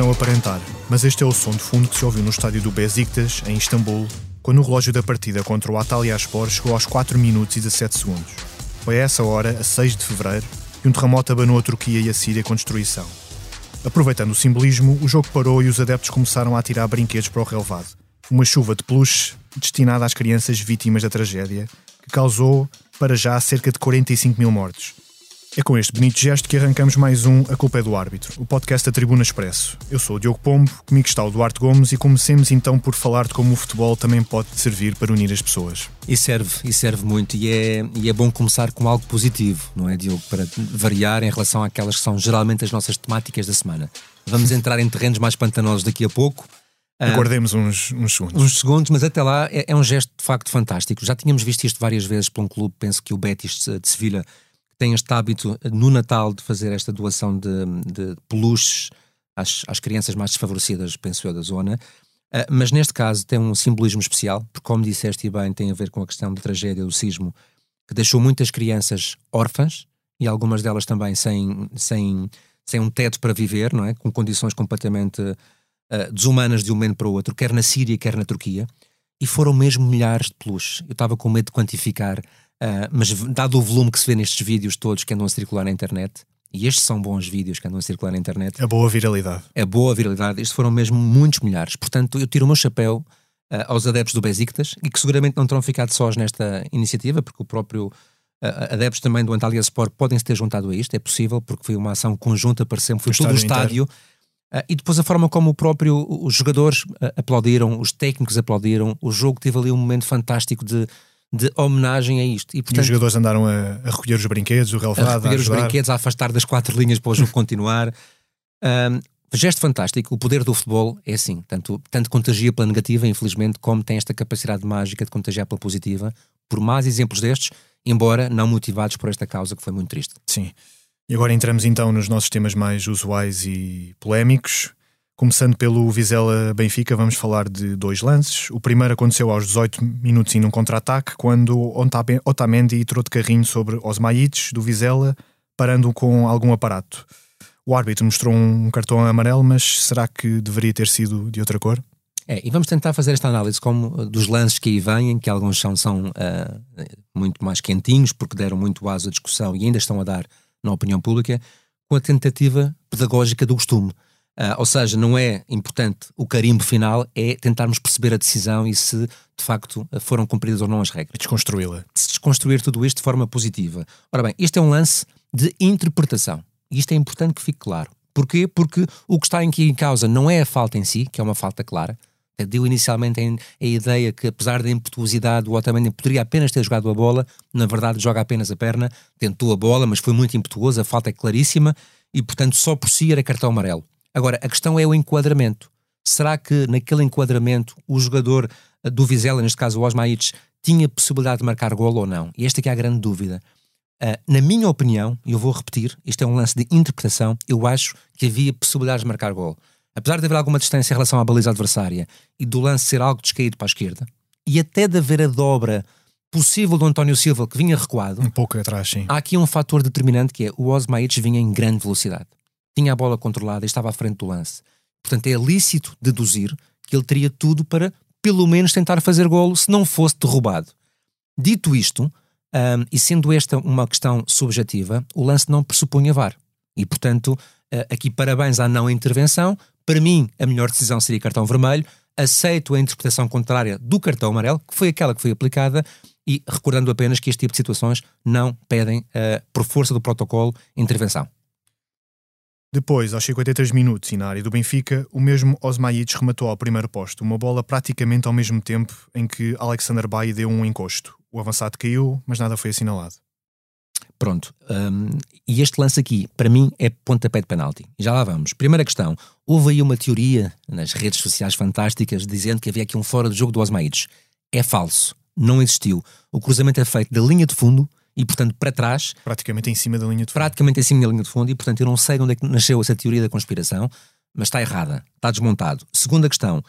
Não aparentar, mas este é o som de fundo que se ouviu no estádio do Besiktas, em Istambul, quando o relógio da partida contra o Atalyaspor chegou aos 4 minutos e 17 segundos. Foi a essa hora, a 6 de fevereiro, que um terremoto abanou a Turquia e a Síria com destruição. Aproveitando o simbolismo, o jogo parou e os adeptos começaram a tirar brinquedos para o relevado. Uma chuva de peluche destinada às crianças vítimas da tragédia, que causou, para já, cerca de 45 mil mortos. É com este bonito gesto que arrancamos mais um A Culpa é do Árbitro, o podcast da Tribuna Expresso. Eu sou o Diogo Pombo, comigo está o Duarte Gomes e comecemos então por falar de como o futebol também pode servir para unir as pessoas. E serve, e serve muito, e é, e é bom começar com algo positivo, não é, Diogo? Para variar em relação àquelas que são geralmente as nossas temáticas da semana. Vamos entrar em terrenos mais pantanosos daqui a pouco. Aguardemos uns, uns segundos. Uns segundos, mas até lá é, é um gesto de facto fantástico. Já tínhamos visto isto várias vezes por um clube, penso que o Betis de Sevilha tem este hábito no Natal de fazer esta doação de, de peluches às, às crianças mais desfavorecidas, penso eu, da zona. Uh, mas neste caso tem um simbolismo especial, porque, como disseste bem, tem a ver com a questão da tragédia do sismo, que deixou muitas crianças órfãs e algumas delas também sem, sem, sem um teto para viver, não é? com condições completamente uh, desumanas de um momento para o outro, quer na Síria, quer na Turquia. E foram mesmo milhares de peluches. Eu estava com medo de quantificar Uh, mas dado o volume que se vê nestes vídeos todos que andam a circular na internet, e estes são bons vídeos que andam a circular na internet. A boa viralidade. A boa viralidade. Estes foram mesmo muitos milhares. Portanto, eu tiro o meu chapéu uh, aos adeptos do Besiktas e que seguramente não terão ficado sós nesta iniciativa, porque o próprio uh, adeptos também do Antalya Sport podem se ter juntado a isto. É possível, porque foi uma ação conjunta, pareceu foi o todo o estádio. Uh, e depois a forma como o próprio, os jogadores aplaudiram, os técnicos aplaudiram, o jogo teve ali um momento fantástico de de homenagem a isto. E, portanto, e os jogadores andaram a, a, recolher os brinquedos, o relevado, a recolher a os brinquedos, a afastar das quatro linhas para o jogo continuar. Um, gesto fantástico. O poder do futebol é assim, tanto, tanto contagia pela negativa, infelizmente, como tem esta capacidade mágica de contagiar pela positiva. Por mais exemplos destes, embora não motivados por esta causa que foi muito triste. Sim. E agora entramos então nos nossos temas mais usuais e polémicos. Começando pelo Vizela Benfica, vamos falar de dois lances. O primeiro aconteceu aos 18 minutos em um contra-ataque, quando Otamendi entrou de carrinho sobre Osmaites do Vizela, parando com algum aparato. O árbitro mostrou um cartão amarelo, mas será que deveria ter sido de outra cor? É, e vamos tentar fazer esta análise como dos lances que aí vêm, que alguns são, são uh, muito mais quentinhos, porque deram muito aso à discussão e ainda estão a dar na opinião pública, com a tentativa pedagógica do costume. Uh, ou seja, não é importante o carimbo final, é tentarmos perceber a decisão e se de facto foram cumpridas ou não as regras. Desconstruí-la. Se desconstruir tudo isto de forma positiva. Ora bem, este é um lance de interpretação. E isto é importante que fique claro. Porquê? Porque o que está aqui em causa não é a falta em si, que é uma falta clara. Deu inicialmente a ideia que, apesar da impetuosidade, o Otamendi poderia apenas ter jogado a bola, na verdade joga apenas a perna, tentou a bola, mas foi muito impetuoso, a falta é claríssima e, portanto, só por si era cartão amarelo. Agora, a questão é o enquadramento. Será que naquele enquadramento o jogador eh, do Vizela, neste caso o Osmaites, tinha possibilidade de marcar gol ou não? E esta é a grande dúvida. Uh, na minha opinião, e eu vou repetir, isto é um lance de interpretação, eu acho que havia possibilidades de marcar gol. Apesar de haver alguma distância em relação à baliza adversária e do lance ser algo descaído para a esquerda, e até de haver a dobra possível do António Silva que vinha recuado. Um pouco atrás, sim. Há aqui um fator determinante que é o Osmaites vinha em grande velocidade tinha a bola controlada e estava à frente do lance. Portanto, é lícito deduzir que ele teria tudo para, pelo menos, tentar fazer golo se não fosse derrubado. Dito isto, um, e sendo esta uma questão subjetiva, o lance não pressupunha VAR. E, portanto, uh, aqui parabéns à não intervenção. Para mim, a melhor decisão seria cartão vermelho. Aceito a interpretação contrária do cartão amarelo, que foi aquela que foi aplicada, e recordando apenas que este tipo de situações não pedem, uh, por força do protocolo, intervenção. Depois, aos 53 minutos e na área do Benfica, o mesmo Osmaites rematou ao primeiro posto, uma bola praticamente ao mesmo tempo em que Alexander Bailly deu um encosto. O avançado caiu, mas nada foi assinalado. Pronto, um, e este lance aqui, para mim, é pontapé de penalti. Já lá vamos. Primeira questão, houve aí uma teoria nas redes sociais fantásticas dizendo que havia aqui um fora do jogo do Osmaites. É falso, não existiu. O cruzamento é feito da linha de fundo e, portanto, para trás. Praticamente em cima da linha de fundo. Praticamente em cima da linha de fundo, e, portanto, eu não sei de onde é que nasceu essa teoria da conspiração, mas está errada, está desmontado. Segunda questão.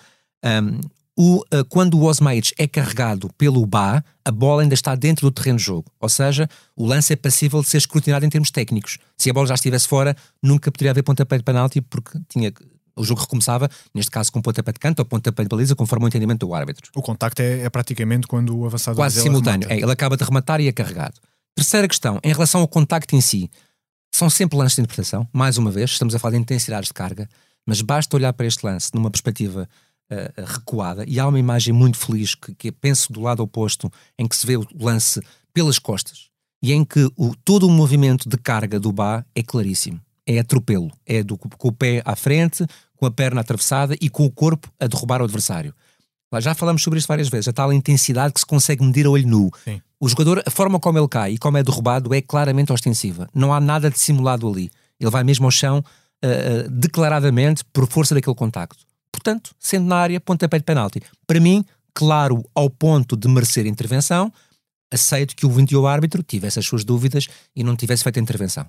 Um, o, uh, quando o Osmaites é carregado pelo Bá, a bola ainda está dentro do terreno de jogo. Ou seja, o lance é passível de ser escrutinado em termos técnicos. Se a bola já estivesse fora, nunca poderia haver pontapé de penalti, porque tinha, O jogo recomeçava, neste caso, com pontapé de canto ou pontapé de baliza, conforme o entendimento do árbitro. O contacto é, é praticamente quando o avançado Quase simultâneo. É, ele acaba de rematar e é carregado. Terceira questão, em relação ao contacto em si. São sempre lances de interpretação, mais uma vez, estamos a falar de intensidades de carga, mas basta olhar para este lance numa perspectiva uh, recuada e há uma imagem muito feliz que, que penso do lado oposto, em que se vê o lance pelas costas e em que o, todo o movimento de carga do Bá é claríssimo. É atropelo. É do, com o pé à frente, com a perna atravessada e com o corpo a derrubar o adversário. Já falamos sobre isto várias vezes, a tal intensidade que se consegue medir a olho nu. Sim. O jogador, a forma como ele cai e como é derrubado é claramente ostensiva. Não há nada de simulado ali. Ele vai mesmo ao chão uh, uh, declaradamente por força daquele contacto. Portanto, sendo na área, pontapé de penalti. Para mim, claro, ao ponto de merecer intervenção, aceito que o 21 árbitro tivesse as suas dúvidas e não tivesse feito a intervenção.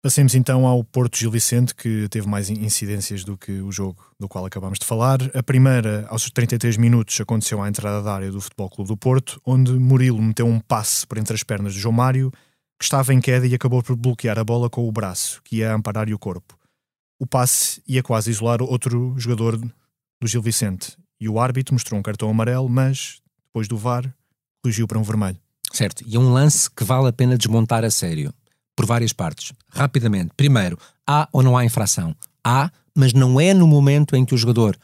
Passemos então ao Porto Gil Vicente, que teve mais incidências do que o jogo do qual acabamos de falar. A primeira, aos 33 minutos, aconteceu à entrada da área do Futebol Clube do Porto, onde Murilo meteu um passe por entre as pernas de João Mário, que estava em queda e acabou por bloquear a bola com o braço, que ia amparar-lhe o corpo. O passe ia quase isolar outro jogador do Gil Vicente, e o árbitro mostrou um cartão amarelo, mas, depois do VAR, corrigiu para um vermelho. Certo, e é um lance que vale a pena desmontar a sério por várias partes. Rapidamente. Primeiro, há ou não há infração? Há, mas não é no momento em que o jogador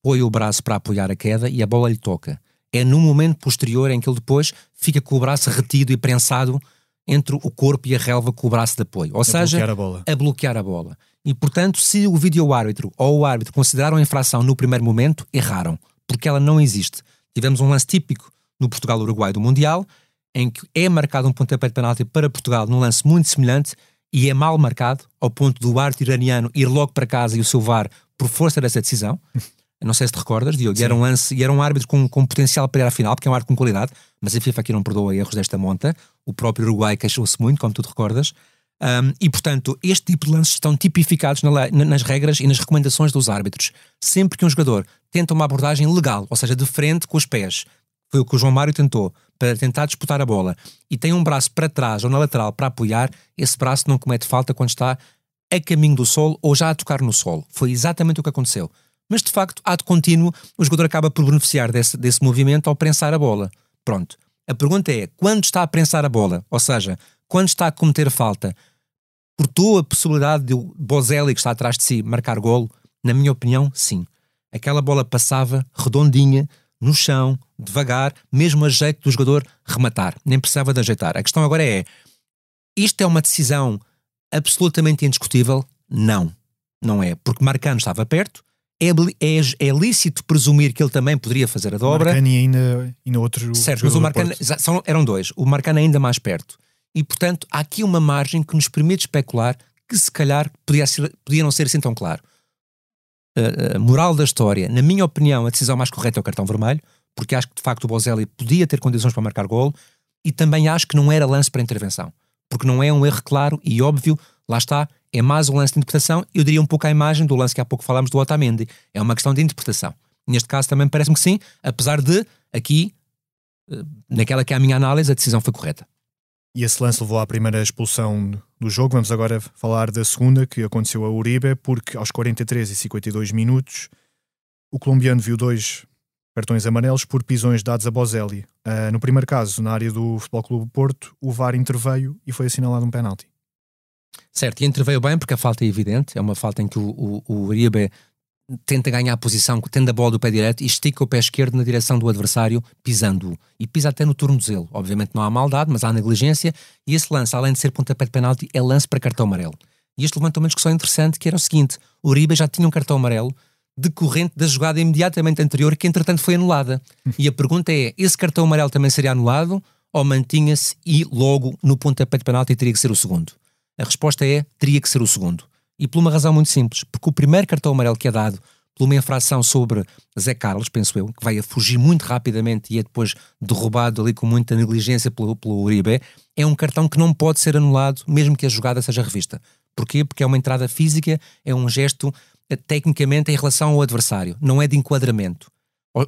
põe o braço para apoiar a queda e a bola lhe toca. É no momento posterior em que ele depois fica com o braço retido e prensado entre o corpo e a relva com o braço de apoio. Ou a seja, bloquear a, bola. a bloquear a bola. E, portanto, se o vídeo-árbitro ou o árbitro consideraram a infração no primeiro momento, erraram, porque ela não existe. Tivemos um lance típico no Portugal-Uruguai do Mundial, em que é marcado um pontapé de penalti para Portugal num lance muito semelhante e é mal marcado, ao ponto do árbitro iraniano ir logo para casa e o seu VAR por força dessa decisão. Não sei se te recordas, Diogo, e era um lance, e era um árbitro com, com potencial para ir à final, porque é um árbitro com qualidade, mas a FIFA aqui não perdoa erros desta monta. O próprio Uruguai queixou-se muito, como tu te recordas. Um, e, portanto, este tipo de lances estão tipificados na lei, nas regras e nas recomendações dos árbitros. Sempre que um jogador tenta uma abordagem legal, ou seja, de frente com os pés, foi o que o João Mário tentou, para tentar disputar a bola, e tem um braço para trás ou na lateral para apoiar, esse braço não comete falta quando está a caminho do solo ou já a tocar no solo. Foi exatamente o que aconteceu. Mas de facto, de contínuo, o jogador acaba por beneficiar desse, desse movimento ao prensar a bola. Pronto. A pergunta é: quando está a prensar a bola, ou seja, quando está a cometer falta, cortou a possibilidade de o Bozelli, que está atrás de si, marcar golo? Na minha opinião, sim. Aquela bola passava redondinha, no chão, devagar, mesmo a jeito do jogador rematar. Nem precisava de ajeitar. A questão agora é: isto é uma decisão absolutamente indiscutível? Não. Não é. Porque Marcano estava perto, é, é, é, lícito presumir que ele também poderia fazer a dobra. Marcano e ainda, ainda outro. Certo, mas o Marcano são, eram dois. O Marcano ainda mais perto. E portanto, há aqui uma margem que nos permite especular que se calhar podia, ser, podia não ser assim tão claro. Uh, uh, moral da história, na minha opinião, a decisão mais correta é o cartão vermelho porque acho que de facto o Bozelli podia ter condições para marcar gol e também acho que não era lance para intervenção, porque não é um erro claro e óbvio, lá está, é mais um lance de interpretação, eu diria um pouco a imagem do lance que há pouco falámos do Otamendi, é uma questão de interpretação. Neste caso também parece-me que sim, apesar de, aqui, eh, naquela que é a minha análise, a decisão foi correta. E esse lance levou à primeira expulsão do jogo. Vamos agora falar da segunda, que aconteceu a Uribe, porque aos 43 e 52 minutos o colombiano viu dois cartões amarelos por pisões dados a Bozelli. Uh, no primeiro caso, na área do Futebol Clube Porto, o VAR interveio e foi assinalado um penalti. Certo, e interveio bem porque a falta é evidente, é uma falta em que o, o, o Uribe tenta ganhar a posição, tendo a bola do pé direito e estica o pé esquerdo na direção do adversário, pisando-o. E pisa até no tornozelo. Obviamente não há maldade, mas há negligência. E esse lance, além de ser pontapé de penalti, é lance para cartão amarelo. E este levantou uma discussão interessante, que era o seguinte: o Uribe já tinha um cartão amarelo, decorrente da jogada imediatamente anterior, que entretanto foi anulada. E a pergunta é: esse cartão amarelo também seria anulado ou mantinha-se e logo no pontapé de penalti teria que ser o segundo? A resposta é: teria que ser o segundo. E por uma razão muito simples, porque o primeiro cartão amarelo que é dado por uma infração sobre Zé Carlos, penso eu, que vai a fugir muito rapidamente e é depois derrubado ali com muita negligência pelo, pelo Uribe, é um cartão que não pode ser anulado, mesmo que a jogada seja revista. Porquê? Porque é uma entrada física, é um gesto tecnicamente em relação ao adversário, não é de enquadramento.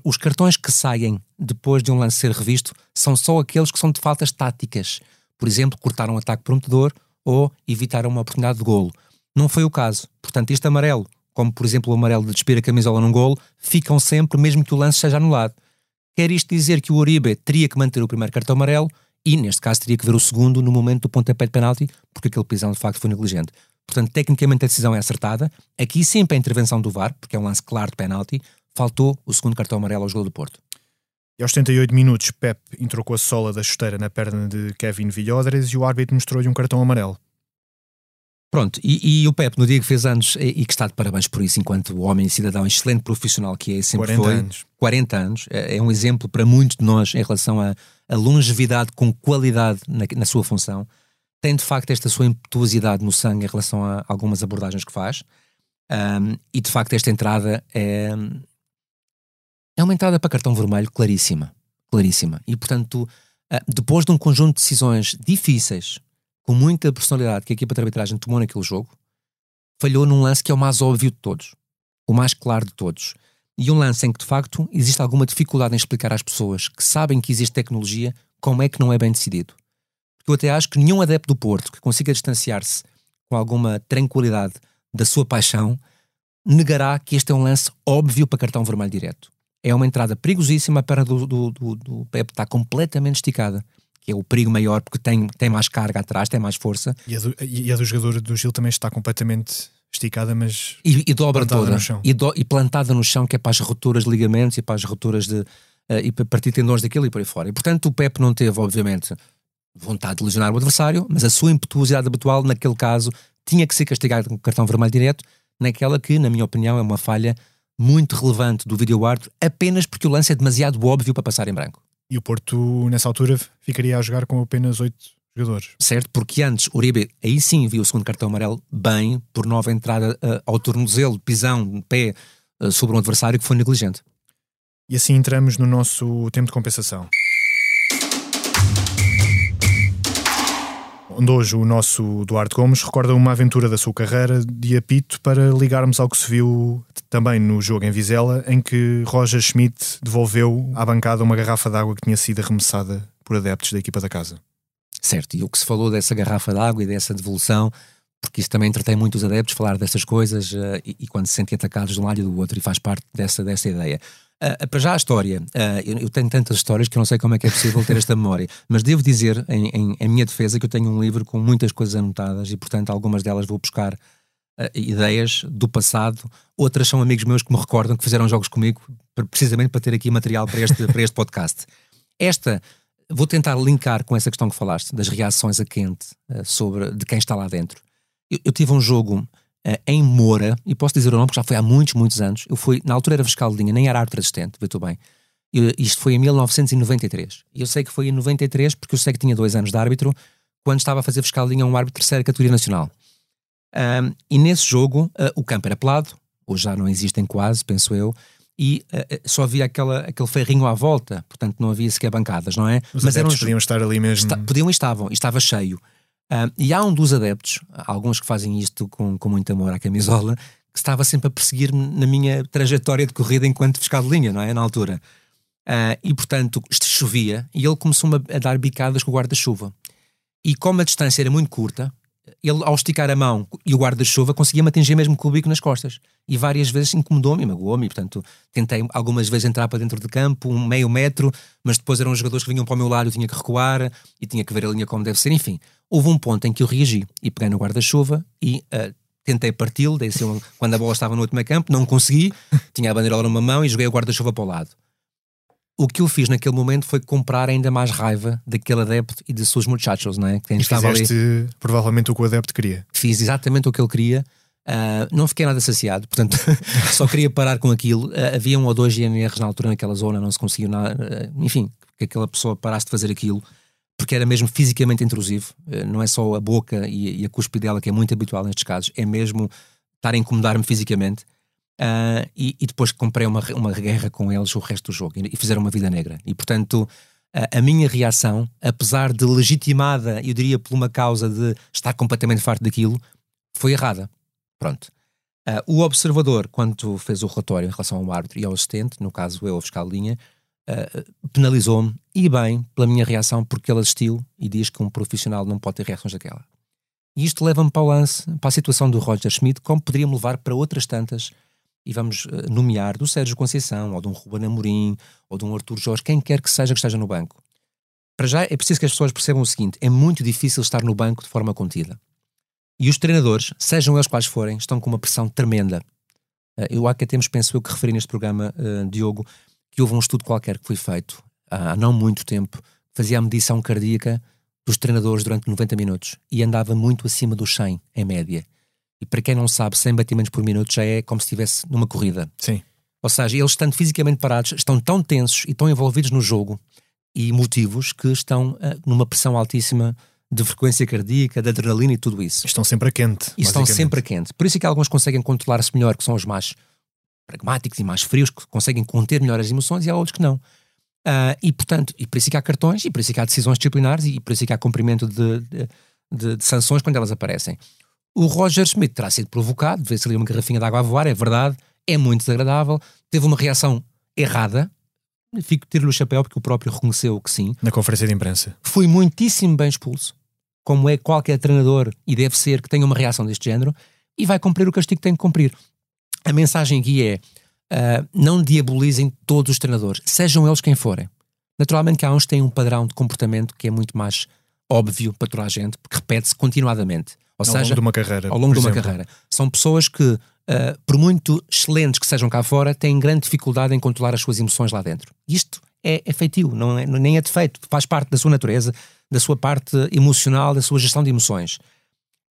Os cartões que saem depois de um lance ser revisto são só aqueles que são de faltas táticas. Por exemplo, cortar um ataque prometedor ou evitar uma oportunidade de golo. Não foi o caso. Portanto, este amarelo, como por exemplo o amarelo de despir a camisola num golo, ficam sempre, mesmo que o lance seja anulado. Quer isto dizer que o Uribe teria que manter o primeiro cartão amarelo e, neste caso, teria que ver o segundo no momento do pontapé de penalti, porque aquele pisão de facto foi negligente. Portanto, tecnicamente a decisão é acertada. Aqui sempre a intervenção do VAR, porque é um lance claro de penalti, faltou o segundo cartão amarelo ao jogo do Porto. E aos 78 minutos, Pep entrou com a sola da chuteira na perna de Kevin Villodres e o árbitro mostrou-lhe um cartão amarelo. Pronto, e, e, o Pep, no dia que fez anos, e, e, que está de parabéns por isso, enquanto homem e cidadão excelente profissional que é, sempre 40 foi. anos. 40 anos. É, é, um exemplo para muitos de nós em relação à longevidade com qualidade na, na, sua função. Tem de facto esta sua impetuosidade no sangue em relação a algumas abordagens que faz. Um, e de facto esta entrada é, é uma entrada para cartão vermelho claríssima. Claríssima. E portanto, uh, depois de um conjunto de decisões difíceis, com muita personalidade que a equipa de arbitragem tomou naquele jogo, falhou num lance que é o mais óbvio de todos, o mais claro de todos. E um lance em que, de facto, existe alguma dificuldade em explicar às pessoas que sabem que existe tecnologia como é que não é bem decidido. Porque eu até acho que nenhum adepto do Porto que consiga distanciar-se com alguma tranquilidade da sua paixão negará que este é um lance óbvio para cartão vermelho direto. É uma entrada perigosíssima, a perna do, do, do, do Pepe está completamente esticada é o perigo maior porque tem, tem mais carga atrás, tem mais força. E a do, e a do jogador do Gil também está completamente esticada, mas. E, e dobra toda. No chão. E, do, e, plantada no chão, que é para as rupturas de ligamentos e para as rupturas de. Uh, e para partir tendões daquilo e por aí fora. E portanto o Pep não teve, obviamente, vontade de lesionar o adversário, mas a sua impetuosidade habitual, naquele caso, tinha que ser castigado com cartão vermelho direto, naquela que, na minha opinião, é uma falha muito relevante do vídeo árbitro, apenas porque o lance é demasiado óbvio para passar em branco. E o Porto, nessa altura, ficaria a jogar com apenas oito jogadores. Certo, porque antes Uribe aí sim viu o segundo cartão amarelo bem por nova entrada uh, ao tornozelo, pisão, pé uh, sobre um adversário que foi negligente. E assim entramos no nosso tempo de compensação. Onde hoje o nosso Duarte Gomes recorda uma aventura da sua carreira de apito para ligarmos ao que se viu também no jogo em Vizela, em que Roger Schmidt devolveu à bancada uma garrafa de água que tinha sido arremessada por adeptos da equipa da casa. Certo, e o que se falou dessa garrafa de água e dessa devolução, porque isso também entretém muito os adeptos falar dessas coisas uh, e, e, quando se sentem atacados de um lado e do outro e faz parte dessa, dessa ideia. Uh, para já a história, uh, eu, tenho tantas histórias que eu não sei como é que é possível ter esta memória, mas devo dizer, em, em, em, minha defesa, que eu tenho um livro com muitas coisas anotadas e, portanto, algumas delas vou buscar uh, ideias do passado, outras são amigos meus que me recordam que fizeram jogos comigo, precisamente para ter aqui material para este, para este podcast. Esta, vou tentar linkar com essa questão que falaste, das reações a quente sobre de quem está lá dentro. Eu, eu tive um jogo em Moura, e posso dizer o nome porque já foi há muitos, muitos anos. Eu fui, na altura era fiscal de linha, nem era árbitro assistente, vê tu bem. Eu, isto foi em 1993. E eu sei que foi em 93 porque eu sei que tinha dois anos de árbitro quando estava a fazer fiscal de linha um árbitro de terceira categoria nacional. Um, e nesse jogo uh, o campo era pelado, hoje já não existem quase, penso eu, e uh, só havia aquela, aquele ferrinho à volta, portanto não havia sequer bancadas, não é? Os Mas eram podiam estar ali mesmo. Está, podiam e estavam, e estava cheio. E há um dos adeptos, alguns que fazem isto com, com muito amor à camisola, que estava sempre a perseguir-me na minha trajetória de corrida enquanto fiscal de linha, não é? Na altura. Uh, e portanto, chovia e ele começou a, a dar bicadas com o guarda-chuva. E como a distância era muito curta, ele, ao esticar a mão e o guarda-chuva, conseguia-me atingir mesmo com o bico nas costas. E várias vezes incomodou-me, magoou-me. Portanto, tentei algumas vezes entrar para dentro de campo, um meio metro, mas depois eram os jogadores que vinham para o meu lado, eu tinha que recuar e tinha que ver a linha como deve ser. Enfim, houve um ponto em que eu reagi e peguei no guarda-chuva e uh, tentei parti-lo. Assim, quando a bola estava no último campo, não consegui. Tinha a bandeirola numa mão e joguei o guarda-chuva para o lado o que eu fiz naquele momento foi comprar ainda mais raiva daquele adepto e de seus muchachos, não é? Que e estava ali. provavelmente o que o adepto queria. Fiz exatamente o que ele queria. Uh, não fiquei nada saciado, portanto, só queria parar com aquilo. Uh, havia um ou dois GNRs na altura naquela zona, não se conseguiu nada. Uh, enfim, que aquela pessoa parasse de fazer aquilo, porque era mesmo fisicamente intrusivo. não é só a boca e, a cuspe dela, que é muito habitual nestes casos, é mesmo estar a incomodar-me fisicamente. Uh, e, e, depois comprei uma, uma guerra com eles o resto do jogo e, e fizeram uma vida negra. E portanto, a, a minha reação, apesar de legitimada, eu diria por uma causa de estar completamente farto daquilo, foi errada. Pronto. Uh, o observador, quando fez o relatório em relação ao árbitro e ao assistente, no caso eu, o fiscal de linha, uh, penalizou-me e bem pela minha reação, porque ele assistiu e diz que um profissional não pode ter reações daquela. E isto leva-me para o lance, para a situação do Roger Schmidt, como poderia-me levar para outras tantas, e vamos uh, nomear do Sérgio Conceição, ou de um Ruben Amorim, ou de um Artur Jorge, quem quer que seja que esteja no banco. Para já é preciso que as pessoas percebam o seguinte: é muito difícil estar no banco de forma contida. E os treinadores, sejam eles quais forem, estão com uma pressão tremenda. Uh, eu há que temos, penso eu, que referi neste programa, uh, Diogo, que houve um estudo qualquer que foi feito há não muito tempo, fazia a medição cardíaca dos treinadores durante 90 minutos e andava muito acima dos 100 em média. E para quem não sabe, 100 batimentos por minuto já é como se estivesse numa corrida. Sim. Ou seja, eles estando fisicamente parados, estão tão tensos e tão envolvidos no jogo e motivos que estão uh, numa pressão altíssima de frequência cardíaca, de adrenalina e tudo isso. Estão sempre a quente. E estão sempre a quente. Por isso é que alguns conseguem controlar-se melhor, que são os mais pragmáticos e mais frios, que conseguem conter melhor as emoções, e há outros que não. Uh, e, portanto, e por isso é que há cartões, e por isso é que há decisões disciplinares, e por isso é que há cumprimento de, de, de, de sanções quando elas aparecem. O Roger Schmidt terá sido provocado, vê-se ali uma garrafinha de água a voar, é verdade, é muito desagradável, teve uma reação errada, fico tiro-lhe o chapéu porque o próprio reconheceu que sim. Na conferência de imprensa. Foi muitíssimo bem expulso, como é qualquer treinador, e deve ser, que tenha uma reação deste género, e vai cumprir o castigo que tem que cumprir. A mensagem aqui é, uh, não diabolizem todos os treinadores, sejam eles quem forem. Naturalmente que há uns que têm um padrão de comportamento que é muito mais óbvio para toda a gente, porque repete-se continuadamente. Ou ao seja, longo de uma carreira. Ao longo de uma carreira. São pessoas que, uh, por muito excelentes que sejam cá fora, têm grande dificuldade em controlar as suas emoções lá dentro. Isto é, é feitio, não é, nem é defeito, faz parte da sua natureza, da sua parte emocional, da sua gestão de emoções.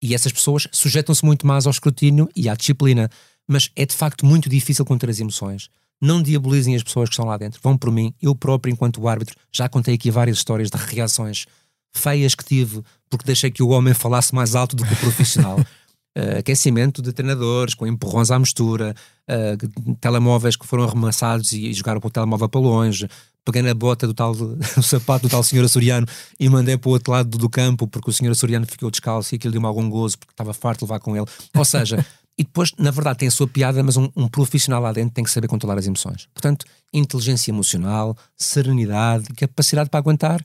E essas pessoas sujeitam-se muito mais ao escrutínio e à disciplina mas é de facto muito difícil conter as emoções. Não diabolizem as pessoas que estão lá dentro. Vão por mim. Eu próprio, enquanto árbitro, já contei aqui várias histórias de reações feias que tive porque deixei que o homem falasse mais alto do que o profissional. uh, aquecimento de treinadores, com empurrões à mistura, uh, telemóveis que foram arremessados e, e jogaram com o telemóvel para longe. Peguei na bota do tal do sapato do tal senhor açoriano e mandei para o outro lado do, do campo porque o senhor açoriano ficou descalço e aquilo deu-me algum gozo porque estava farto de levar com ele. Ou seja, e depois, na verdade, tem a sua piada, mas um, um, profissional lá dentro tem que saber controlar as emoções. Portanto, inteligência emocional, serenidade, capacidade para aguentar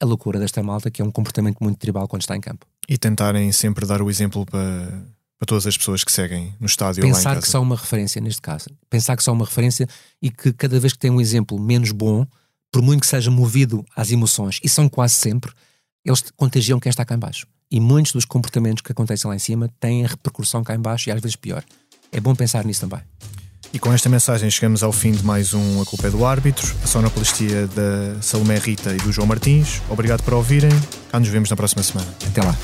a loucura desta malta, que é um comportamento muito tribal quando está em campo. E tentarem sempre dar o exemplo para, para todas as pessoas que seguem no estádio Pensar que são uma referência neste caso. Pensar que são uma referência e que cada vez que tem um exemplo menos bom, por muito que seja movido às emoções, e são quase sempre, eles contagiam quem está cá embaixo e muitos dos comportamentos que acontecem lá em cima têm a repercussão cá em baixo e às vezes pior. É bom pensar nisso também. E com esta mensagem chegamos ao fim de mais um A Culpa é do Árbitro, a sonoplastia da Salomé Rita e do João Martins. Obrigado por ouvirem. Cá nos vemos na próxima semana. Até lá.